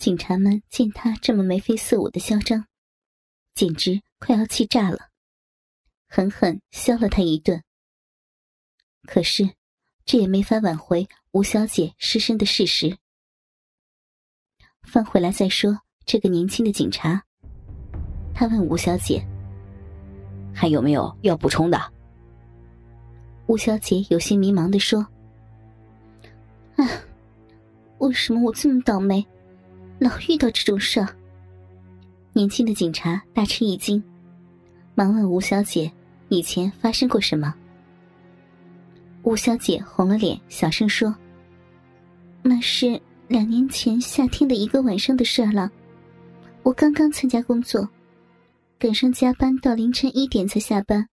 警察们见他这么眉飞色舞的嚣张，简直快要气炸了，狠狠削了他一顿。可是，这也没法挽回吴小姐失身的事实。放回来再说。这个年轻的警察，他问吴小姐：“还有没有要补充的？”吴小姐有些迷茫的说：“啊，为什么我这么倒霉，老遇到这种事儿？”年轻的警察大吃一惊，忙问吴小姐：“以前发生过什么？”吴小姐红了脸，小声说：“那是两年前夏天的一个晚上的事儿了。”我刚刚参加工作，赶上加班到凌晨一点才下班，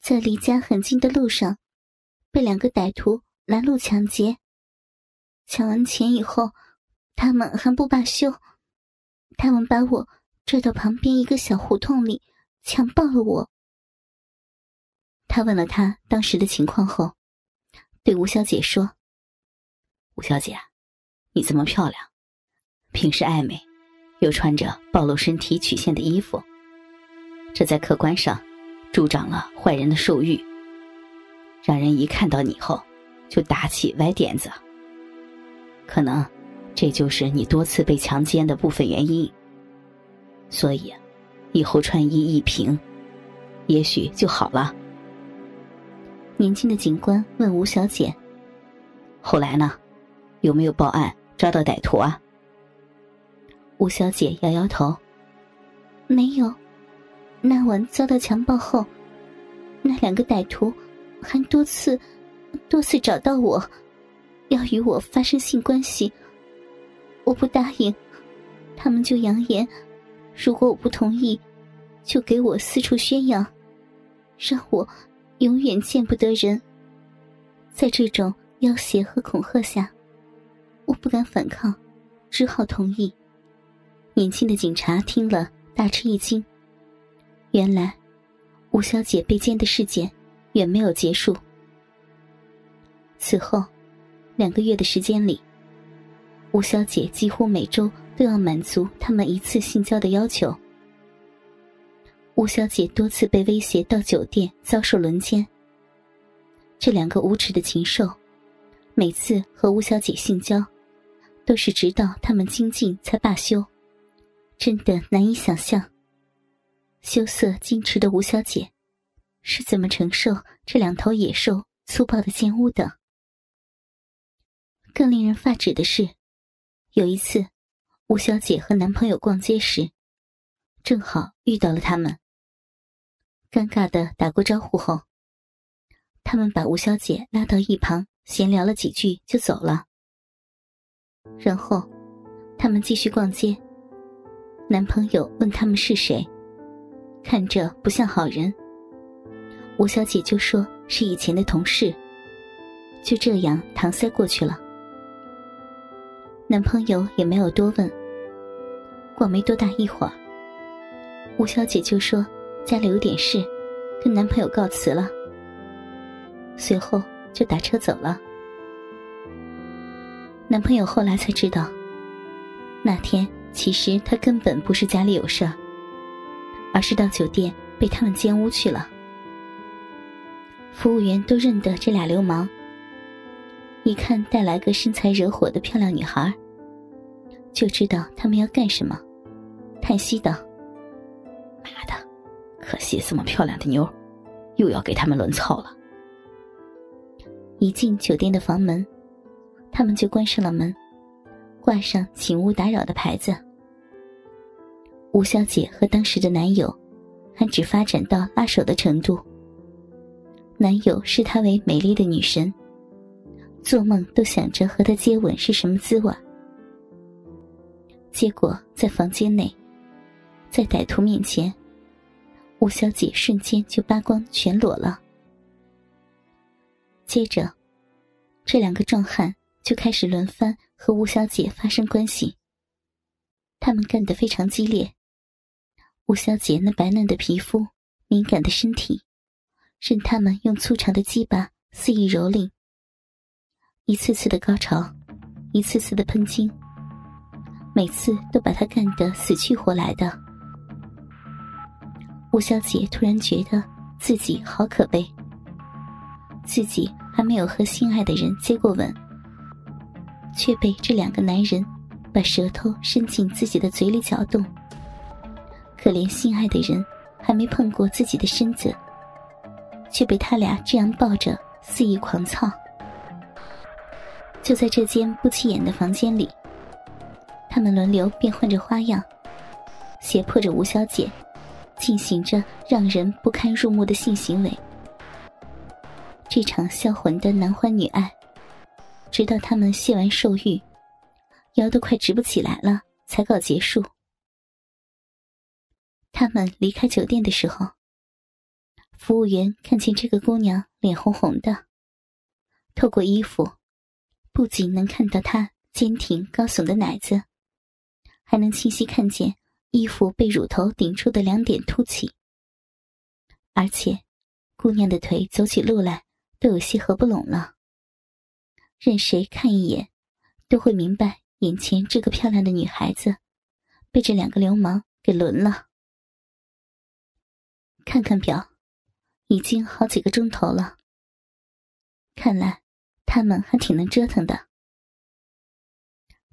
在离家很近的路上，被两个歹徒拦路抢劫。抢完钱以后，他们还不罢休，他们把我拽到旁边一个小胡同里，强暴了我。他问了他当时的情况后，对吴小姐说：“吴小姐，你这么漂亮，平时爱美。”又穿着暴露身体曲线的衣服，这在客观上助长了坏人的兽欲，让人一看到你后就打起歪点子。可能这就是你多次被强奸的部分原因。所以，以后穿衣一平，也许就好了。年轻的警官问吴小姐：“后来呢？有没有报案抓到歹徒啊？”吴小姐摇摇头，没有。那晚遭到强暴后，那两个歹徒还多次、多次找到我，要与我发生性关系。我不答应，他们就扬言，如果我不同意，就给我四处宣扬，让我永远见不得人。在这种要挟和恐吓下，我不敢反抗，只好同意。年轻的警察听了，大吃一惊。原来，吴小姐被奸的事件远没有结束。此后，两个月的时间里，吴小姐几乎每周都要满足他们一次性交的要求。吴小姐多次被威胁到酒店遭受轮奸。这两个无耻的禽兽，每次和吴小姐性交，都是直到他们精尽才罢休。真的难以想象，羞涩矜持的吴小姐是怎么承受这两头野兽粗暴的奸污的。更令人发指的是，有一次，吴小姐和男朋友逛街时，正好遇到了他们。尴尬的打过招呼后，他们把吴小姐拉到一旁闲聊了几句就走了。然后，他们继续逛街。男朋友问他们是谁，看着不像好人。吴小姐就说是以前的同事，就这样搪塞过去了。男朋友也没有多问。过没多大一会儿，吴小姐就说家里有点事，跟男朋友告辞了。随后就打车走了。男朋友后来才知道，那天。其实他根本不是家里有事，而是到酒店被他们奸污去了。服务员都认得这俩流氓，一看带来个身材惹火的漂亮女孩，就知道他们要干什么，叹息道：“妈的，可惜这么漂亮的妞，又要给他们轮操了。”一进酒店的房门，他们就关上了门，挂上“请勿打扰”的牌子。吴小姐和当时的男友，还只发展到拉手的程度。男友视她为美丽的女神，做梦都想着和他接吻是什么滋味。结果在房间内，在歹徒面前，吴小姐瞬间就扒光全裸了。接着，这两个壮汉就开始轮番和吴小姐发生关系。他们干得非常激烈。吴小姐那白嫩的皮肤、敏感的身体，任他们用粗长的鸡巴肆意蹂躏。一次次的高潮，一次次的喷精，每次都把他干得死去活来的。吴小姐突然觉得自己好可悲，自己还没有和心爱的人接过吻，却被这两个男人把舌头伸进自己的嘴里搅动。可怜心爱的人还没碰过自己的身子，却被他俩这样抱着肆意狂操。就在这间不起眼的房间里，他们轮流变换着花样，胁迫着吴小姐。进行着让人不堪入目的性行为，这场销魂的男欢女爱，直到他们卸完兽欲，腰都快直不起来了，才告结束。他们离开酒店的时候，服务员看见这个姑娘脸红红的，透过衣服，不仅能看到她坚挺高耸的奶子，还能清晰看见。衣服被乳头顶出的两点凸起，而且姑娘的腿走起路来都有些合不拢了。任谁看一眼，都会明白眼前这个漂亮的女孩子被这两个流氓给轮了。看看表，已经好几个钟头了。看来他们还挺能折腾的。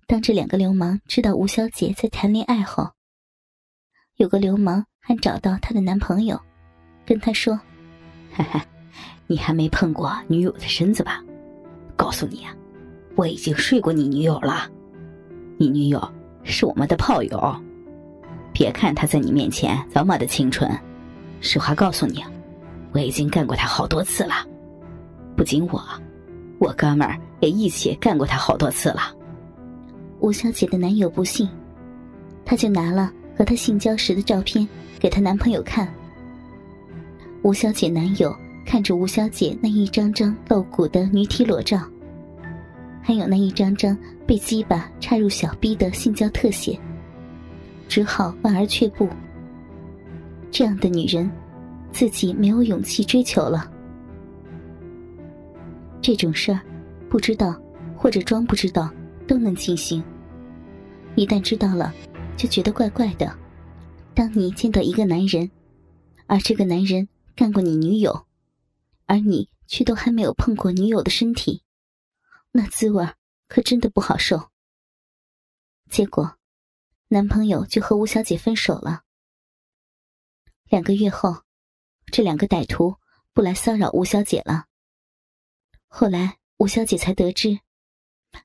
当这两个流氓知道吴小姐在谈恋爱后，有个流氓还找到她的男朋友，跟他说：“哈哈，你还没碰过女友的身子吧？告诉你啊，我已经睡过你女友了。你女友是我们的炮友。别看她在你面前这么的清纯，实话告诉你，我已经干过她好多次了。不仅我，我哥们儿也一起干过她好多次了。”吴小姐的男友不信，他就拿了。和她性交时的照片给她男朋友看。吴小姐男友看着吴小姐那一张张露骨的女体裸照，还有那一张张被鸡巴插入小逼的性交特写，只好望而却步。这样的女人，自己没有勇气追求了。这种事儿，不知道或者装不知道都能进行。一旦知道了。就觉得怪怪的。当你见到一个男人，而这个男人干过你女友，而你却都还没有碰过女友的身体，那滋味可真的不好受。结果，男朋友就和吴小姐分手了。两个月后，这两个歹徒不来骚扰吴小姐了。后来，吴小姐才得知，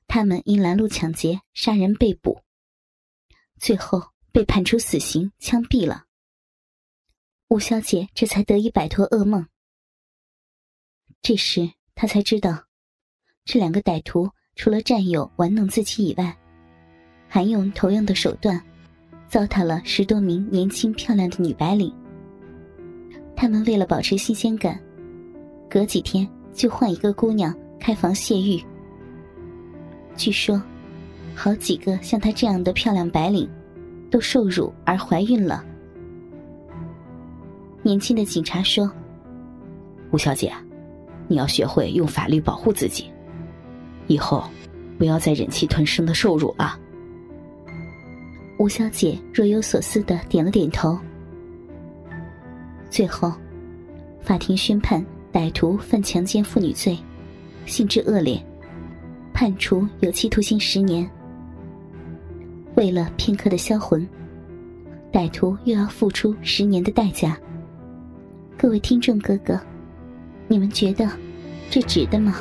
他们因拦路抢劫杀人被捕。最后被判处死刑，枪毙了。吴小姐这才得以摆脱噩梦。这时她才知道，这两个歹徒除了占有、玩弄自己以外，还用同样的手段，糟蹋了十多名年轻漂亮的女白领。他们为了保持新鲜感，隔几天就换一个姑娘开房泄欲。据说。好几个像她这样的漂亮白领，都受辱而怀孕了。年轻的警察说：“吴小姐，你要学会用法律保护自己，以后不要再忍气吞声的受辱了。”吴小姐若有所思的点了点头。最后，法庭宣判歹徒犯强奸妇女罪，性质恶劣，判处有期徒刑十年。为了片刻的销魂，歹徒又要付出十年的代价。各位听众哥哥，你们觉得这值得吗？